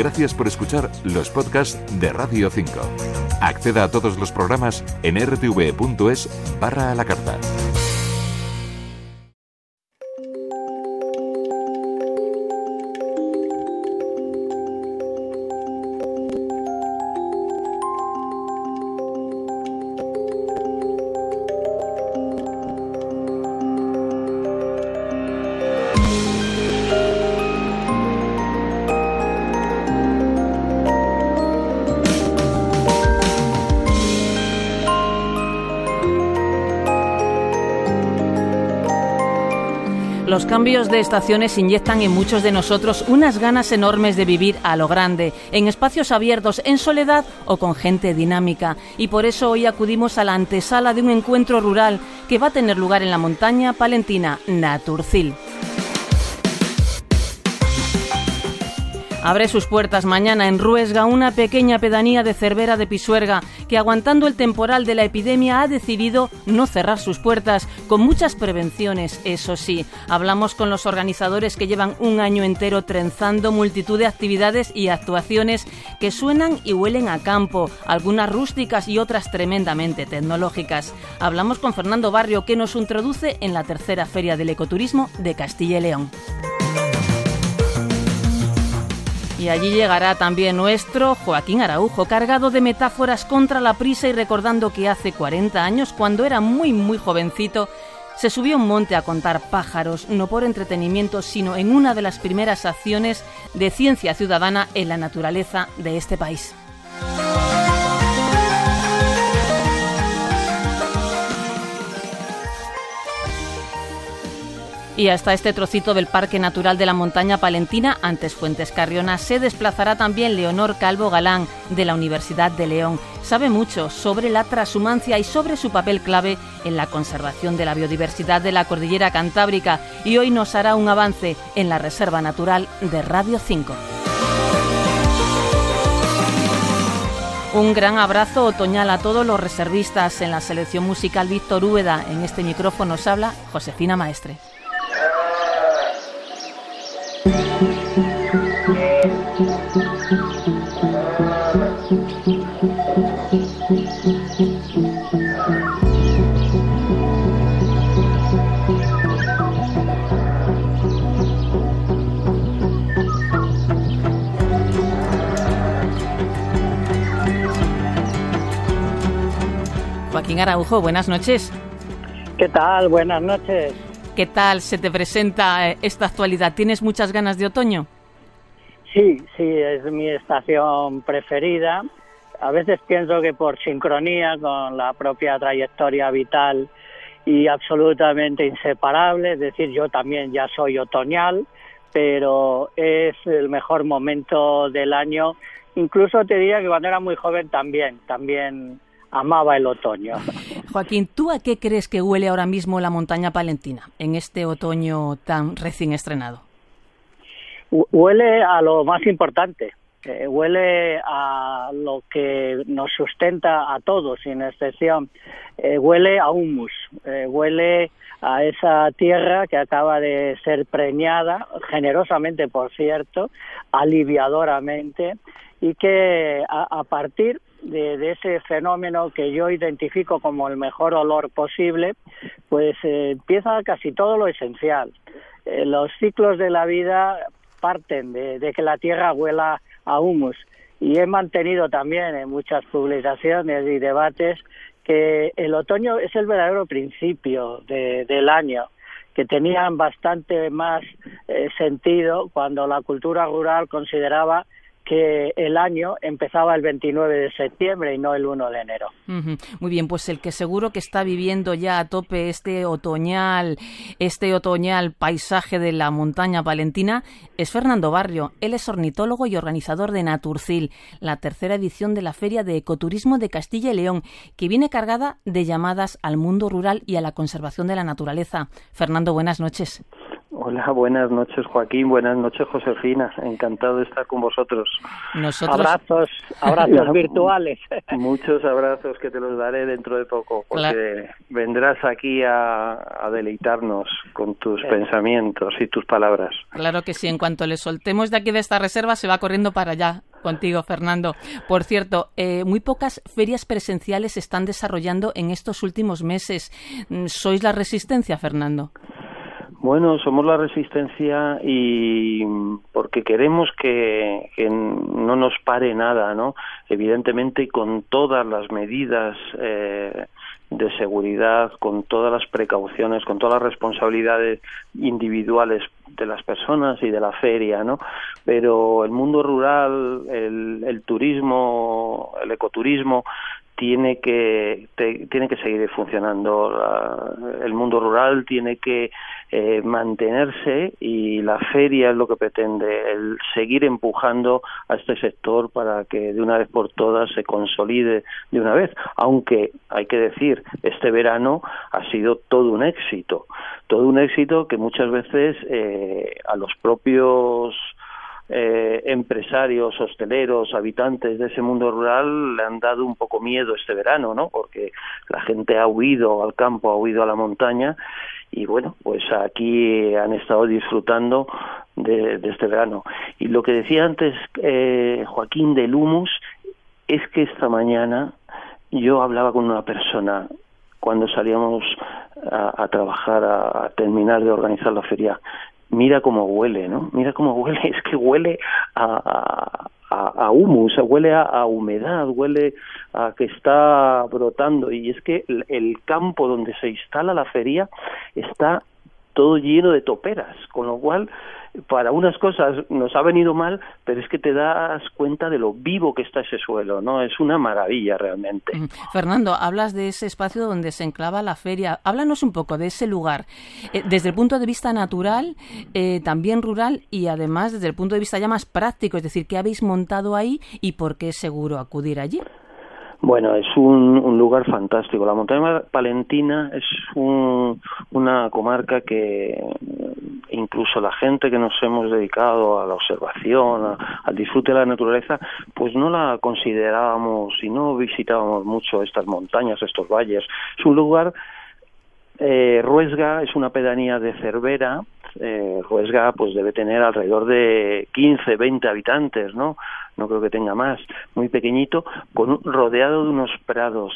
Gracias por escuchar los podcasts de Radio 5. Acceda a todos los programas en rtv.es barra a la carta. Cambios de estaciones inyectan en muchos de nosotros unas ganas enormes de vivir a lo grande, en espacios abiertos, en soledad o con gente dinámica. Y por eso hoy acudimos a la antesala de un encuentro rural que va a tener lugar en la montaña palentina Naturcil. Abre sus puertas mañana en Ruesga una pequeña pedanía de Cervera de Pisuerga que aguantando el temporal de la epidemia ha decidido no cerrar sus puertas con muchas prevenciones, eso sí. Hablamos con los organizadores que llevan un año entero trenzando multitud de actividades y actuaciones que suenan y huelen a campo, algunas rústicas y otras tremendamente tecnológicas. Hablamos con Fernando Barrio que nos introduce en la tercera feria del ecoturismo de Castilla y León. Y allí llegará también nuestro Joaquín Araujo, cargado de metáforas contra la prisa y recordando que hace 40 años, cuando era muy muy jovencito, se subió a un monte a contar pájaros, no por entretenimiento, sino en una de las primeras acciones de ciencia ciudadana en la naturaleza de este país. Y hasta este trocito del Parque Natural de la Montaña Palentina, antes Fuentes Carriona, se desplazará también Leonor Calvo Galán, de la Universidad de León. Sabe mucho sobre la transhumancia y sobre su papel clave en la conservación de la biodiversidad de la cordillera cantábrica y hoy nos hará un avance en la Reserva Natural de Radio 5. Un gran abrazo otoñal a todos los reservistas en la selección musical Víctor Úbeda. En este micrófono nos habla Josefina Maestre. Joaquín Araujo, buenas noches. ¿Qué tal? Buenas noches. ¿Qué tal se te presenta eh, esta actualidad? ¿Tienes muchas ganas de otoño? Sí, sí, es mi estación preferida. A veces pienso que por sincronía con la propia trayectoria vital y absolutamente inseparable, es decir, yo también ya soy otoñal, pero es el mejor momento del año. Incluso te diría que cuando era muy joven también, también amaba el otoño. Joaquín, ¿tú a qué crees que huele ahora mismo la montaña palentina en este otoño tan recién estrenado? Huele a lo más importante, eh, huele a lo que nos sustenta a todos, sin excepción. Eh, huele a humus, eh, huele a esa tierra que acaba de ser preñada, generosamente por cierto, aliviadoramente, y que a, partir de, ese fenómeno que yo identifico como el mejor olor posible, pues empieza casi todo lo esencial. los ciclos de la vida parten de, que la tierra huela a humus. Y he mantenido también en muchas publicaciones y debates que el otoño es el verdadero principio del año, que tenían bastante más eh, sentido cuando la cultura rural consideraba que el año empezaba el 29 de septiembre y no el 1 de enero. Muy bien, pues el que seguro que está viviendo ya a tope este otoñal, este otoñal paisaje de la montaña palentina es Fernando Barrio. Él es ornitólogo y organizador de Naturcil, la tercera edición de la Feria de Ecoturismo de Castilla y León, que viene cargada de llamadas al mundo rural y a la conservación de la naturaleza. Fernando, buenas noches. Hola, buenas noches Joaquín, buenas noches Josefina, encantado de estar con vosotros. Abrazos, abrazos virtuales. Muchos abrazos que te los daré dentro de poco, porque vendrás aquí a, deleitarnos con tus pensamientos y tus palabras. Claro que sí, en cuanto le soltemos de aquí de esta reserva se va corriendo para allá contigo, Fernando. Por cierto, eh, muy pocas ferias presenciales se están desarrollando en estos últimos meses. Mm, ¿Sois la resistencia, Fernando? Bueno, somos la resistencia y porque queremos que, no nos pare nada, ¿no? Evidentemente con todas las medidas eh, de seguridad, con todas las precauciones, con todas las responsabilidades individuales de las personas y de la feria, ¿no? Pero el mundo rural, el, el turismo, el ecoturismo tiene que tiene que seguir funcionando el mundo rural tiene que eh, mantenerse y la feria es lo que pretende el seguir empujando a este sector para que de una vez por todas se consolide de una vez. Aunque hay que decir este verano ha sido todo un éxito. Todo un éxito que muchas veces eh, a los propios eh, empresarios, hosteleros, habitantes de ese mundo rural le han dado un poco miedo este verano, ¿no? Porque la gente ha huido al campo, ha huido a la montaña y bueno, pues aquí han estado disfrutando de, este verano. Y lo que decía antes eh, Joaquín del humus es que esta mañana yo hablaba con una persona cuando salíamos a, trabajar, a, terminar de organizar la feria mira cómo huele, ¿no? Mira cómo huele, es que huele a, a, a humus, huele a, humedad, huele a que está brotando y es que el campo donde se instala la feria está todo lleno de toperas, con lo cual para unas cosas nos ha venido mal, pero es que te das cuenta de lo vivo que está ese suelo, ¿no? Es una maravilla realmente. Mm. Fernando, hablas de ese espacio donde se enclava la feria. Háblanos un poco de ese lugar, eh, desde el punto de vista natural, eh, también rural y además desde el punto de vista ya más práctico, es decir, ¿qué habéis montado ahí y por qué es seguro acudir allí? Bueno, es un, un, lugar fantástico. La montaña palentina es un, una comarca que incluso la gente que nos hemos dedicado a la observación, al disfrute de la naturaleza, pues no la considerábamos y no visitábamos mucho estas montañas, estos valles. Es un lugar eh, Ruesga es una pedanía de Cervera. Eh, Ruesga pues debe tener alrededor de 15, 20 habitantes, ¿no? No creo que tenga más. Muy pequeñito, con rodeado de unos prados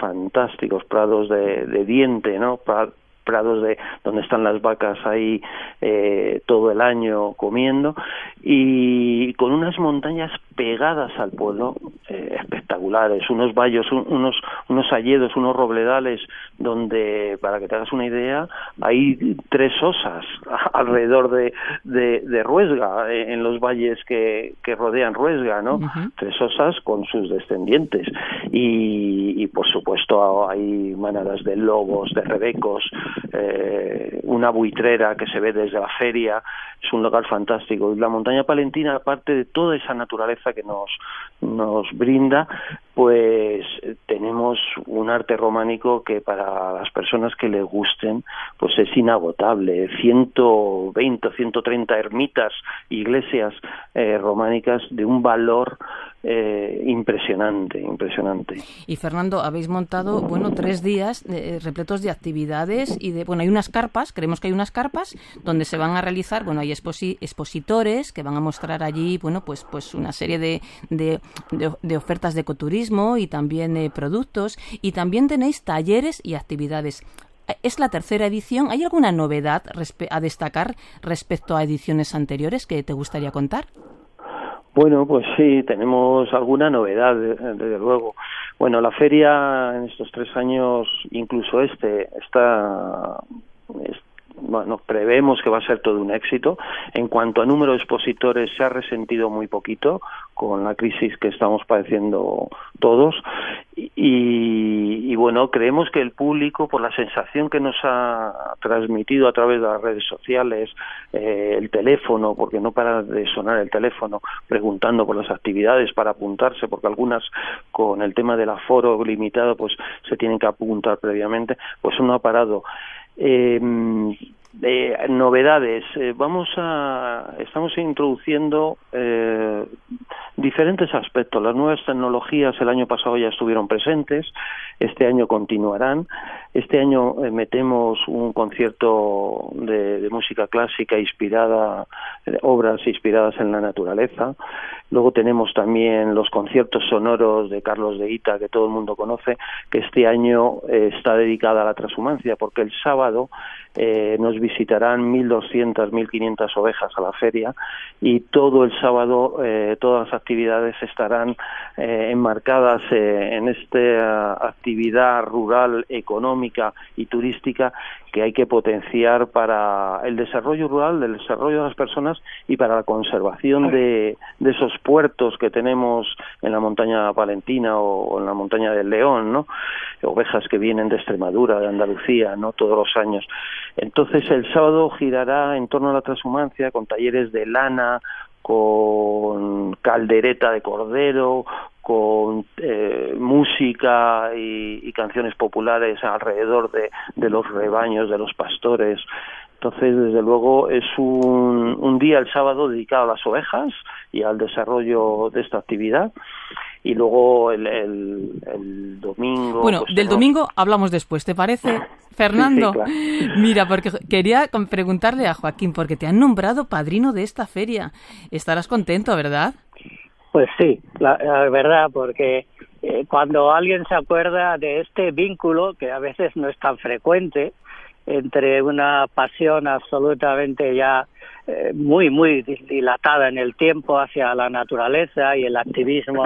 fantásticos, prados de, de diente, ¿no? prados de donde están las vacas ahí eh, todo el año comiendo y con unas montañas pegadas al pueblo eh, espectaculares. Unos valles unos unos alledos unos robledales donde para que te hagas una idea hay tres osas alrededor de de, Ruesga eh, en los valles que, que rodean Ruesga no tres osas con sus descendientes. Y, y por supuesto hay manadas de lobos de rebecos eh, una buitrera que se ve desde la feria, es un lugar fantástico. Y la montaña palentina, aparte de toda esa naturaleza que nos, nos brinda, pues tenemos un arte románico que para las personas que le gusten, pues es inagotable. 120 o 130 ermitas, iglesias eh, románicas de un valor eh, impresionante, impresionante. Y Fernando, habéis montado, bueno, tres días eh, repletos de actividades y de, bueno, hay unas carpas, creemos que hay unas carpas donde se van a realizar, bueno, hay expositores que van a mostrar allí, bueno, pues, pues una serie de, de, de, ofertas de ecoturismo y también de productos y también tenéis talleres y actividades. Es la tercera edición. ¿Hay alguna novedad a destacar respecto a ediciones anteriores que te gustaría contar? Bueno, pues sí, tenemos alguna novedad, desde luego. Bueno, la feria en estos tres años, incluso este, está, bueno, prevemos que va a ser todo un éxito. En cuanto a número de expositores, se ha resentido muy poquito con la crisis que estamos padeciendo todos. Y, bueno, creemos que el público, por la sensación que nos ha transmitido a través de las redes sociales, eh, el teléfono, porque no para de sonar el teléfono, preguntando por las actividades para apuntarse, porque algunas con el tema del aforo limitado, pues se tienen que apuntar previamente, pues no ha parado. Eh, eh, novedades. Eh, vamos a, estamos introduciendo eh, diferentes aspectos. Las nuevas tecnologías el año pasado ya estuvieron presentes, este año continuarán. Este año metemos un concierto de, música clásica inspirada, obras inspiradas en la naturaleza. Luego tenemos también los conciertos sonoros de Carlos de Ita, que todo el mundo conoce, que este año está dedicada a la transhumancia, porque el sábado eh, nos visitarán 1.200, 1.500 ovejas a la feria y todo el sábado eh, todas las actividades estarán eh, enmarcadas en esta actividad rural, económica y turística que hay que potenciar para el desarrollo rural, el desarrollo de las personas y para la conservación de, esos puertos que tenemos en la montaña palentina o, en la montaña del León, ¿no? Ovejas que vienen de Extremadura, de Andalucía, ¿no? Todos los años. Entonces el sábado girará en torno a la transhumancia con talleres de lana, con caldereta de cordero, con eh, música y, canciones populares alrededor de, de, los rebaños, de los pastores. Entonces, desde luego, es un, un día el sábado dedicado a las ovejas y al desarrollo de esta actividad y luego el, el, domingo. Bueno, pues, del domingo hablamos después, ¿te parece, Fernando? Mira, porque quería preguntarle a Joaquín, porque te han nombrado padrino de esta feria. Estarás contento, ¿verdad? Pues sí, la, verdad, porque eh, cuando alguien se acuerda de este vínculo, que a veces no es tan frecuente, entre una pasión absolutamente ya eh, muy, muy dilatada en el tiempo hacia la naturaleza y el activismo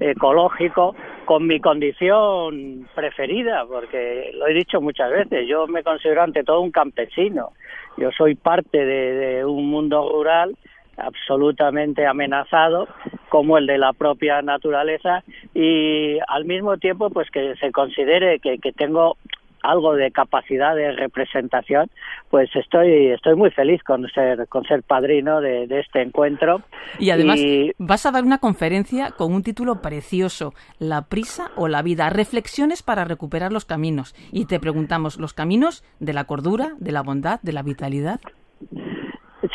ecológico, con mi condición preferida, porque lo he dicho muchas veces, yo me considero ante todo un campesino, yo soy parte de un mundo rural absolutamente amenazado como el de la propia naturaleza y al mismo tiempo pues que se considere que, que tengo algo de capacidad de representación, pues estoy estoy muy feliz con ser con ser padrino de, este encuentro. Y además vas a dar una conferencia con un título precioso, La prisa o la vida, reflexiones para recuperar los caminos. Y te preguntamos, ¿los caminos de la cordura, de la bondad, de la vitalidad?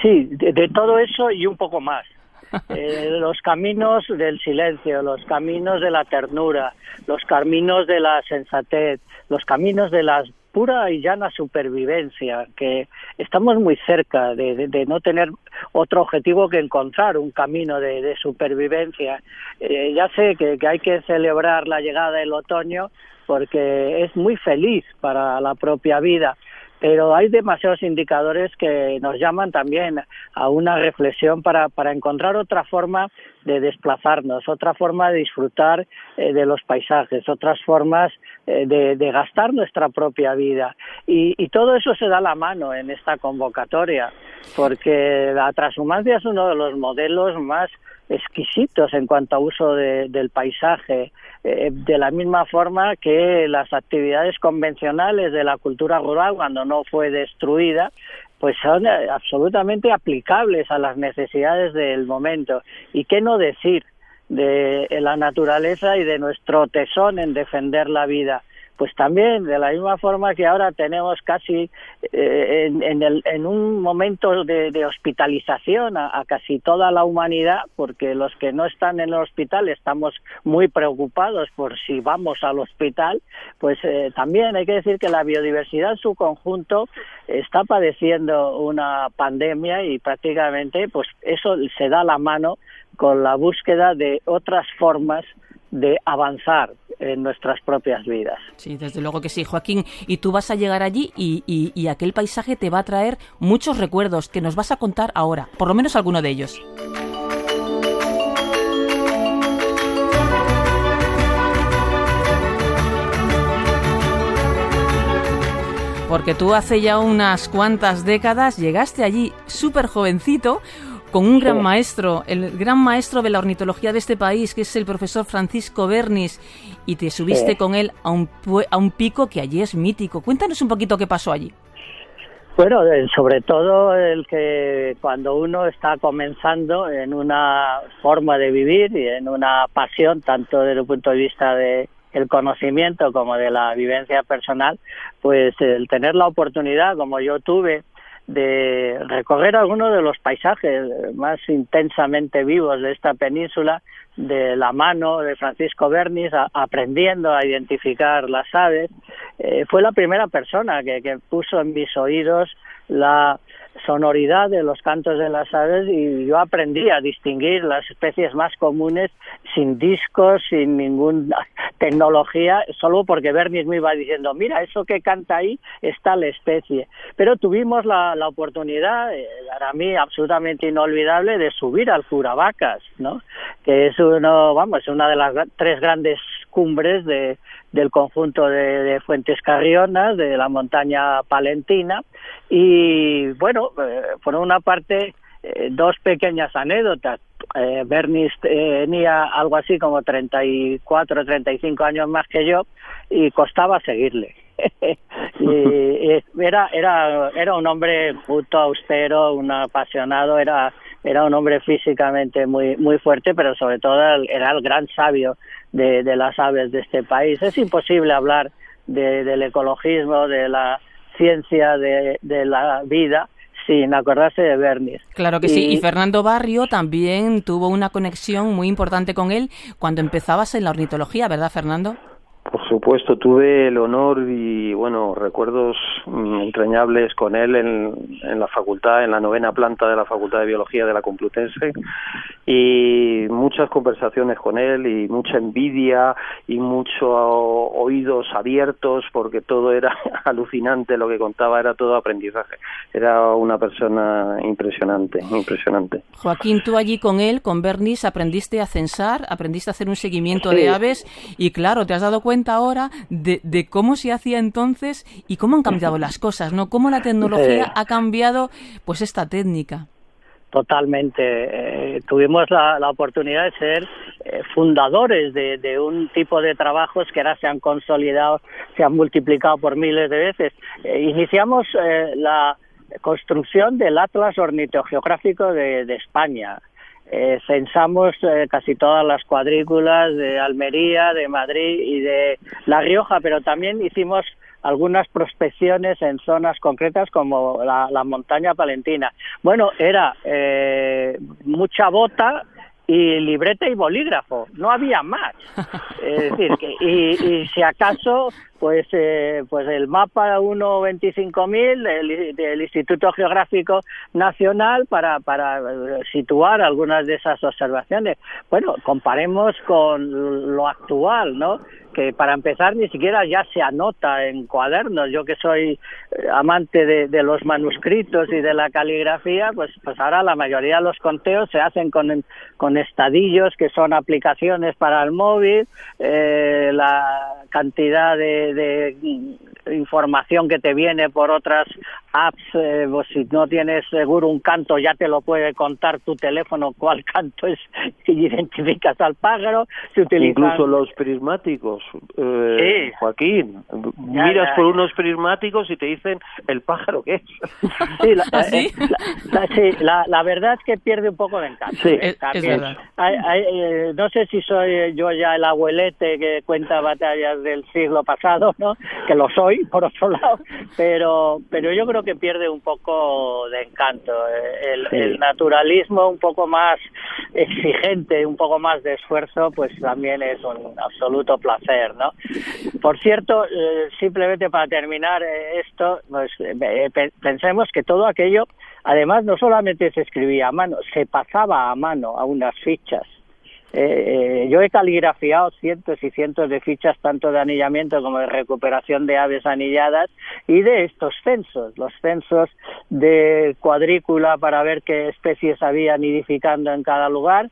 Sí, de, todo eso y un poco más. Eh, los caminos del silencio, los caminos de la ternura, los caminos de la sensatez, los caminos de la pura y llana supervivencia, que estamos muy cerca de, no tener otro objetivo que encontrar un camino de, supervivencia. Eh, ya sé que hay que celebrar la llegada del otoño porque es muy feliz para la propia vida, pero hay demasiados indicadores que nos llaman también a una reflexión para, para encontrar otra forma de desplazarnos, otra forma de disfrutar eh, de los paisajes, otras formas eh, de, gastar nuestra propia vida. Y, y, todo eso se da la mano en esta convocatoria, porque la transhumancia es uno de los modelos más exquisitos en cuanto a uso del paisaje, eh, de la misma forma que las actividades convencionales de la cultura rural, cuando no fue destruida, pues son eh, absolutamente aplicables a las necesidades del momento. ¿Y qué no decir de la naturaleza y de nuestro tesón en defender la vida? Pues también de la misma forma que ahora tenemos casi eh, en, el, en, un momento de, hospitalización a, casi toda la humanidad, porque los que no están en el hospital estamos muy preocupados por si vamos al hospital, pues eh, también hay que decir que la biodiversidad en su conjunto está padeciendo una pandemia y prácticamente pues eso se da la mano con la búsqueda de otras formas de avanzar en nuestras propias vidas. Sí, desde luego que sí, Joaquín. Y tú vas a llegar allí y, y, aquel paisaje te va a traer muchos recuerdos que nos vas a contar ahora, por lo menos alguno de ellos. Porque tú hace ya unas cuantas décadas llegaste allí súper jovencito, con un gran maestro, el gran maestro de la ornitología de este país, que es el profesor Francisco Bernis, y te subiste con él a un, a un pico que allí es mítico. Cuéntanos un poquito qué pasó allí. Bueno, sobre todo el que cuando uno está comenzando en una forma de vivir y en una pasión, tanto desde el punto de vista de el conocimiento como de la vivencia personal, pues el tener la oportunidad, como yo tuve, de recorrer algunos de los paisajes más intensamente vivos de esta península de la mano de Francisco Bernis, aprendiendo a identificar las aves. Eh, fue la primera persona que, que puso en mis oídos la sonoridad de los cantos de las aves y yo aprendí a distinguir las especies más comunes sin discos, sin ninguna tecnología, solo porque Bernis me iba diciendo, mira, eso que canta ahí está la especie. Pero tuvimos la, la oportunidad, eh, para mí absolutamente inolvidable, de subir al Curavacas, ¿no? que es uno, vamos, una de las tres grandes cumbres de, del conjunto de, Fuentes Carrionas, de la montaña palentina. Y bueno, eh, por una parte, eh, dos pequeñas anécdotas. Eh, Bernis tenía algo así como 34, 35 años más que yo y costaba seguirle. y, era, era, era un hombre puto austero, un apasionado, era era un hombre físicamente muy muy fuerte, pero sobre todo era el gran sabio de, las aves de este país. Es imposible hablar del ecologismo, de la ciencia, de, la vida, sin acordarse de Bernis. Claro que sí, y Fernando Barrio también tuvo una conexión muy importante con él cuando empezabas en la ornitología, ¿verdad, Fernando? Por supuesto, tuve el honor y, bueno, recuerdos mm, entrañables con él en, en, la facultad, en la novena planta de la Facultad de Biología de la Complutense y muchas conversaciones con él y mucha envidia y muchos oídos abiertos porque todo era alucinante, lo que contaba era todo aprendizaje. Era una persona impresionante, impresionante. Joaquín, tú allí con él, con Bernis, aprendiste a censar, aprendiste a hacer un seguimiento de aves y, claro, te has dado cuenta ahora de, de, cómo se hacía entonces y cómo han cambiado las cosas, ¿no? Cómo la tecnología ha cambiado, pues, esta técnica. Totalmente. Eh, tuvimos la, oportunidad de ser eh, fundadores de, un tipo de trabajos que ahora se han consolidado, se han multiplicado por miles de veces. Eh, iniciamos la construcción del Atlas Ornitogeográfico de, de España. Eh, censamos eh, casi todas las cuadrículas de Almería, de Madrid y de La Rioja, pero también hicimos algunas prospecciones en zonas concretas como la, montaña palentina. Bueno, era eh, mucha bota y libreta y bolígrafo, no había más. Es decir, que, y, y si acaso pues eh, pues el mapa 1.25.000 del, del Instituto Geográfico Nacional para, para eh, situar algunas de esas observaciones. Bueno, comparemos con lo actual, ¿no? Que para empezar ni siquiera ya se anota en cuadernos. Yo que soy eh, amante de, los manuscritos y de la caligrafía, pues, pues ahora la mayoría de los conteos se hacen con, con estadillos que son aplicaciones para el móvil, eh, la cantidad de, de información que te viene por otras apps, eh, pues si no tienes seguro un canto ya te lo puede contar tu teléfono cuál canto es y identificas al pájaro. Incluso los prismáticos, eh, Joaquín, miras por unos prismáticos y te dicen el pájaro que es. Sí, la, ¿Ah, eh, la, verdad es que pierde un poco de encanto. Sí, es, verdad. no sé si soy yo ya el abuelete que cuenta batallas del siglo pasado, ¿no? Que lo soy por otro lado, pero, pero yo creo que pierde un poco de encanto. Eh, el, naturalismo un poco más exigente, un poco más de esfuerzo, pues también es un absoluto placer, ¿no? Por cierto, eh, simplemente para terminar eh, esto, pues pensemos que todo aquello, además no solamente se escribía a mano, se pasaba a mano a unas fichas eh, yo he caligrafiado cientos y cientos de fichas tanto de anillamiento como de recuperación de aves anilladas y de estos censos, los censos de cuadrícula para ver qué especies había nidificando en cada lugar,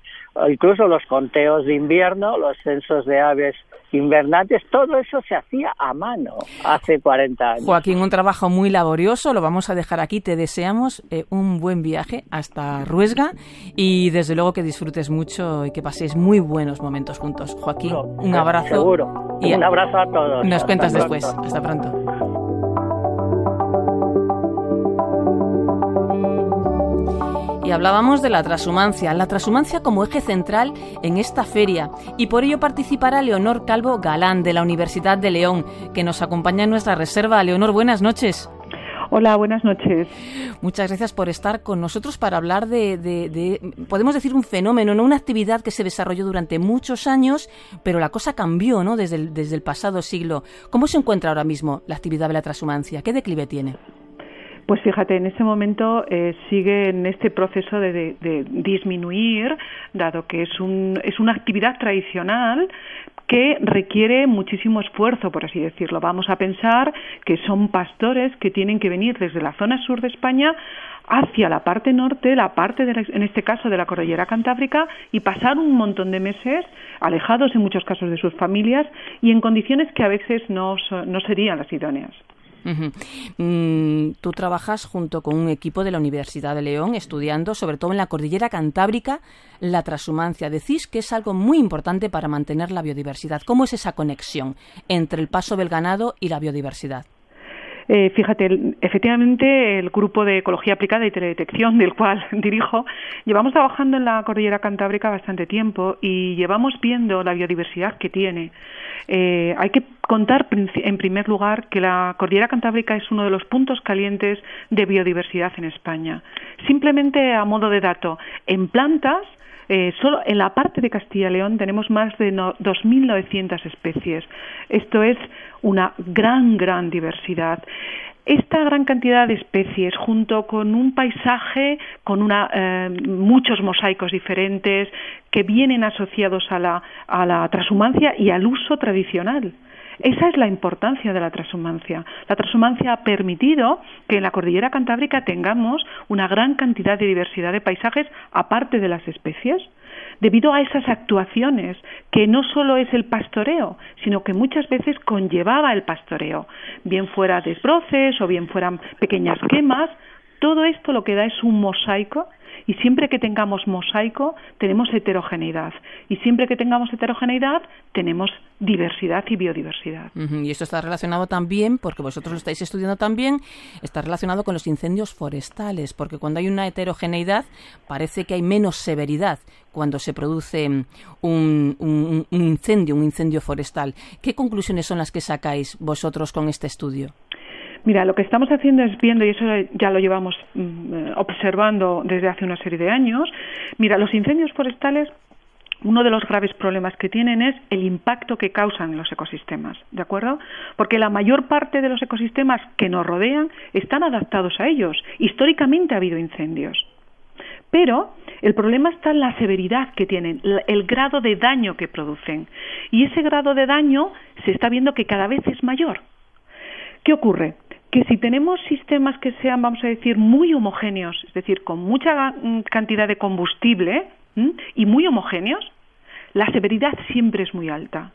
incluso los conteos de invierno, los censos de aves invernantes, todo eso se hacía a mano hace 40 años. Joaquín, un trabajo muy laborioso, lo vamos a dejar aquí. Te deseamos eh, un buen viaje hasta Ruesga y desde luego que disfrutes mucho y que paséis muy buenos momentos juntos. Joaquín, un abrazo. Seguro. Y un abrazo a todos. Nos cuentas después. Hasta pronto. Hablábamos de la transhumancia, la transhumancia como eje central en esta feria y por ello participará Leonor Calvo Galán de la Universidad de León, que nos acompaña en nuestra reserva. Leonor, buenas noches. Hola, buenas noches. Muchas gracias por estar con nosotros para hablar de, podemos decir, un fenómeno, ¿no? una actividad que se desarrolló durante muchos años, pero la cosa cambió ¿no? desde, el, desde el pasado siglo. ¿Cómo se encuentra ahora mismo la actividad de la transhumancia? ¿Qué declive tiene? Pues fíjate, en este momento eh, sigue en este proceso de, disminuir, dado que es, un, es una actividad tradicional que requiere muchísimo esfuerzo, por así decirlo. Vamos a pensar que son pastores que tienen que venir desde la zona sur de España hacia la parte norte, la parte, en este caso, de la cordillera cantábrica, y pasar un montón de meses alejados, en muchos casos, de sus familias y en condiciones que a veces no, no serían las idóneas. Mm, tú trabajas junto con un equipo de la Universidad de León estudiando, sobre todo en la cordillera cantábrica, la transhumancia. Decís que es algo muy importante para mantener la biodiversidad. ¿Cómo es esa conexión entre el paso del ganado y la biodiversidad? Eh, fíjate, efectivamente, el grupo de ecología aplicada y teledetección del cual dirijo, llevamos trabajando en la cordillera cantábrica bastante tiempo y llevamos viendo la biodiversidad que tiene. Eh, hay que contar, en primer lugar, que la cordillera cantábrica es uno de los puntos calientes de biodiversidad en España. Simplemente a modo de dato, en plantas, eh, solo en la parte de Castilla y León tenemos más de 2.900 especies. Esto es una gran, gran diversidad. Esta gran cantidad de especies, junto con un paisaje con una, eh, muchos mosaicos diferentes que vienen asociados a la, a la transhumancia y al uso tradicional. Esa es la importancia de la transhumancia. La transhumancia ha permitido que en la cordillera cantábrica tengamos una gran cantidad de diversidad de paisajes aparte de las especies debido a esas actuaciones que no solo es el pastoreo, sino que muchas veces conllevaba el pastoreo, bien fuera desbroces o bien fueran pequeñas quemas, todo esto lo que da es un mosaico y siempre que tengamos mosaico tenemos heterogeneidad y siempre que tengamos heterogeneidad tenemos diversidad y biodiversidad. Y esto está relacionado también, porque vosotros lo estáis estudiando también, está relacionado con los incendios forestales, porque cuando hay una heterogeneidad parece que hay menos severidad cuando se produce un, un incendio, un incendio forestal. ¿Qué conclusiones son las que sacáis vosotros con este estudio? Mira, lo que estamos haciendo es viendo, y eso ya lo llevamos mm, eh, observando desde hace una serie de años, mira, los incendios forestales uno de los graves problemas que tienen es el impacto que causan los ecosistemas, ¿de acuerdo? Porque la mayor parte de los ecosistemas que nos rodean están adaptados a ellos. Históricamente ha habido incendios. Pero el problema está en la severidad que tienen, el grado de daño que producen. Y ese grado de daño se está viendo que cada vez es mayor. ¿Qué ocurre? Que si tenemos sistemas que sean, vamos a decir, muy homogéneos, es decir, con mucha mm, cantidad de combustible y muy homogéneos, la severidad siempre es muy alta.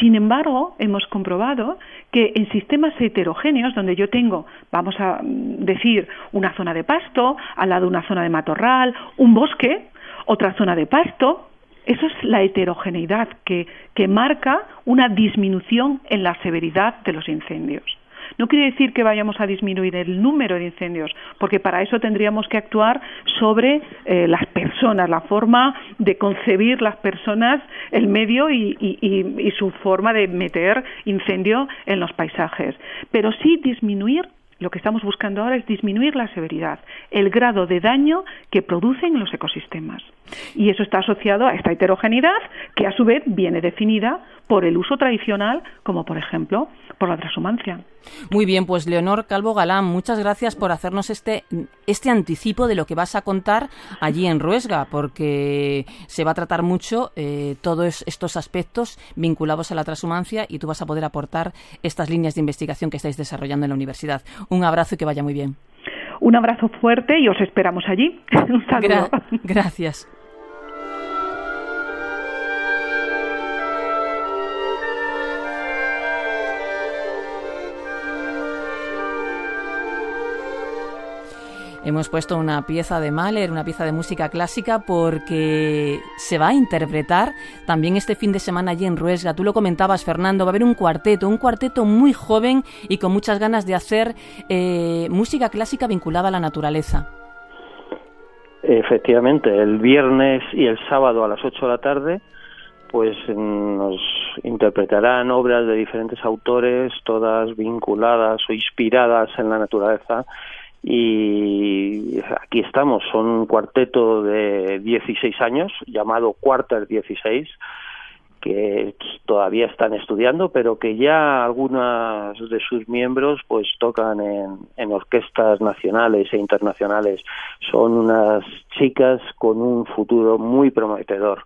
Sin embargo, hemos comprobado que en sistemas heterogéneos, donde yo tengo, vamos a mm, decir, una zona de pasto, al lado una zona de matorral, un bosque, otra zona de pasto, eso es la heterogeneidad que marca una disminución en la severidad de los incendios. No quiere decir que vayamos a disminuir el número de incendios, porque para eso tendríamos que actuar sobre eh, las personas, la forma de concebir las personas, el medio y, y su forma de meter incendio en los paisajes. Pero sí disminuir lo que estamos buscando ahora es disminuir la severidad, el grado de daño que producen los ecosistemas. Y eso está asociado a esta heterogeneidad que a su vez viene definida por el uso tradicional, como por ejemplo por la transhumancia. Muy bien, pues Leonor Calvo Galán, muchas gracias por hacernos este, este anticipo de lo que vas a contar allí en Ruesga, porque se va a tratar mucho eh, todos estos aspectos vinculados a la transhumancia y tú vas a poder aportar estas líneas de investigación que estáis desarrollando en la universidad. Un abrazo y que vaya muy bien. Un abrazo fuerte y os esperamos allí. Un saludo. gracias. Hemos puesto una pieza de Mahler, una pieza de música clásica, porque se va a interpretar también este fin de semana allí en Ruesga. Tú lo comentabas, Fernando, va a haber un cuarteto, un cuarteto muy joven y con muchas ganas de hacer eh, música clásica vinculada a la naturaleza. Efectivamente, el viernes y el sábado a las 8 de la tarde, pues nos interpretarán obras de diferentes autores, todas vinculadas o inspiradas en la naturaleza. Y aquí estamos, son un cuarteto de 16 años, llamado Quarter 16, que todavía están estudiando, pero que ya algunas de sus miembros pues tocan en, en, orquestas nacionales e internacionales. Son unas chicas con un futuro muy prometedor.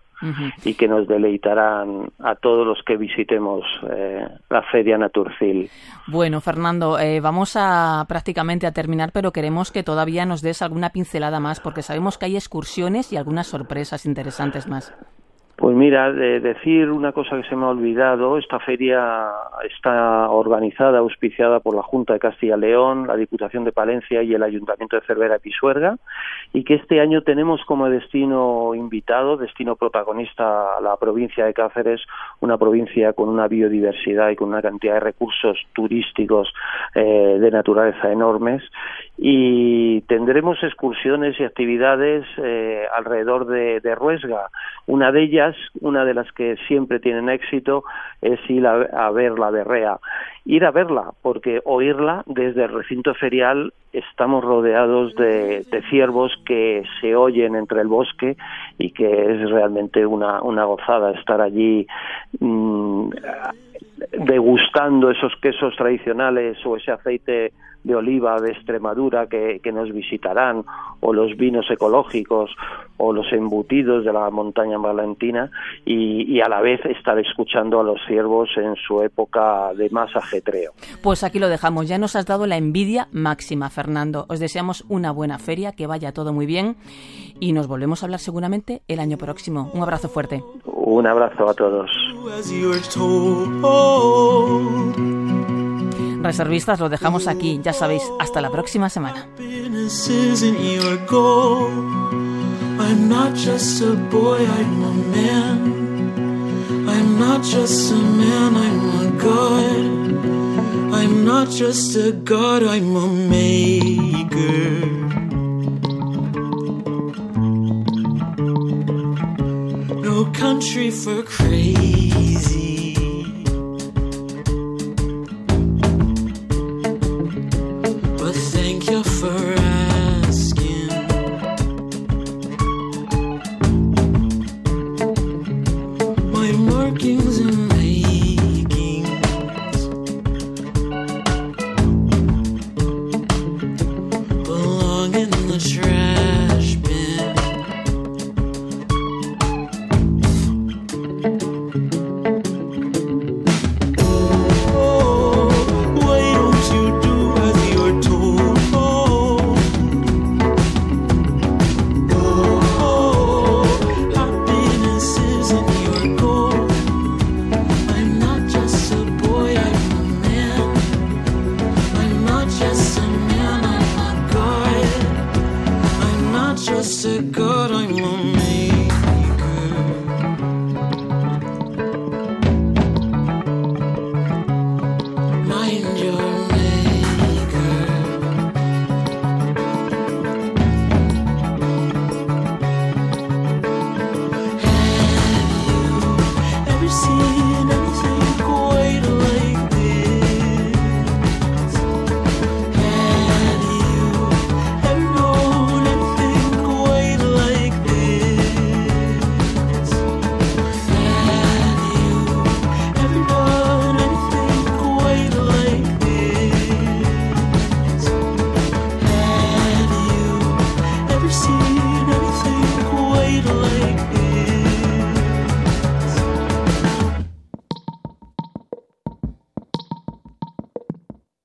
y que nos deleitarán a todos los que visitemos eh, la Feria Naturcil. Bueno, Fernando, eh, vamos a prácticamente a terminar, pero queremos que todavía nos des alguna pincelada más, porque sabemos que hay excursiones y algunas sorpresas interesantes más. Pues mira, de decir una cosa que se me ha olvidado, esta feria está organizada, auspiciada por la Junta de Castilla y León, la Diputación de Palencia y el Ayuntamiento de Cervera y Pisuerga, y que este año tenemos como destino invitado, destino protagonista a la provincia de Cáceres, una provincia con una biodiversidad y con una cantidad de recursos turísticos eh, de naturaleza enormes, y tendremos excursiones y actividades eh, alrededor de, de Ruesga. Una de ellas una de las que siempre tienen éxito es ir a, ver la berrea. Ir a verla, porque oírla desde el recinto ferial estamos rodeados de, ciervos que se oyen entre el bosque y que es realmente una, una gozada estar allí mm, degustando esos quesos tradicionales o ese aceite de oliva de Extremadura que, nos visitarán, o los vinos ecológicos, o los embutidos de la montaña valentina, y, a la vez estar escuchando a los ciervos en su época de más ajetreo. Pues aquí lo dejamos, ya nos has dado la envidia máxima, Fernando. Os deseamos una buena feria, que vaya todo muy bien, y nos volvemos a hablar seguramente el año próximo. Un abrazo fuerte. Un abrazo a todos. Reservistas, lo dejamos aquí, ya sabéis, hasta la próxima semana. I'm not just a boy, I'm a man. I'm not just a man, I'm a god. I'm not just a god, I'm a maker. No country for crazy. Oh.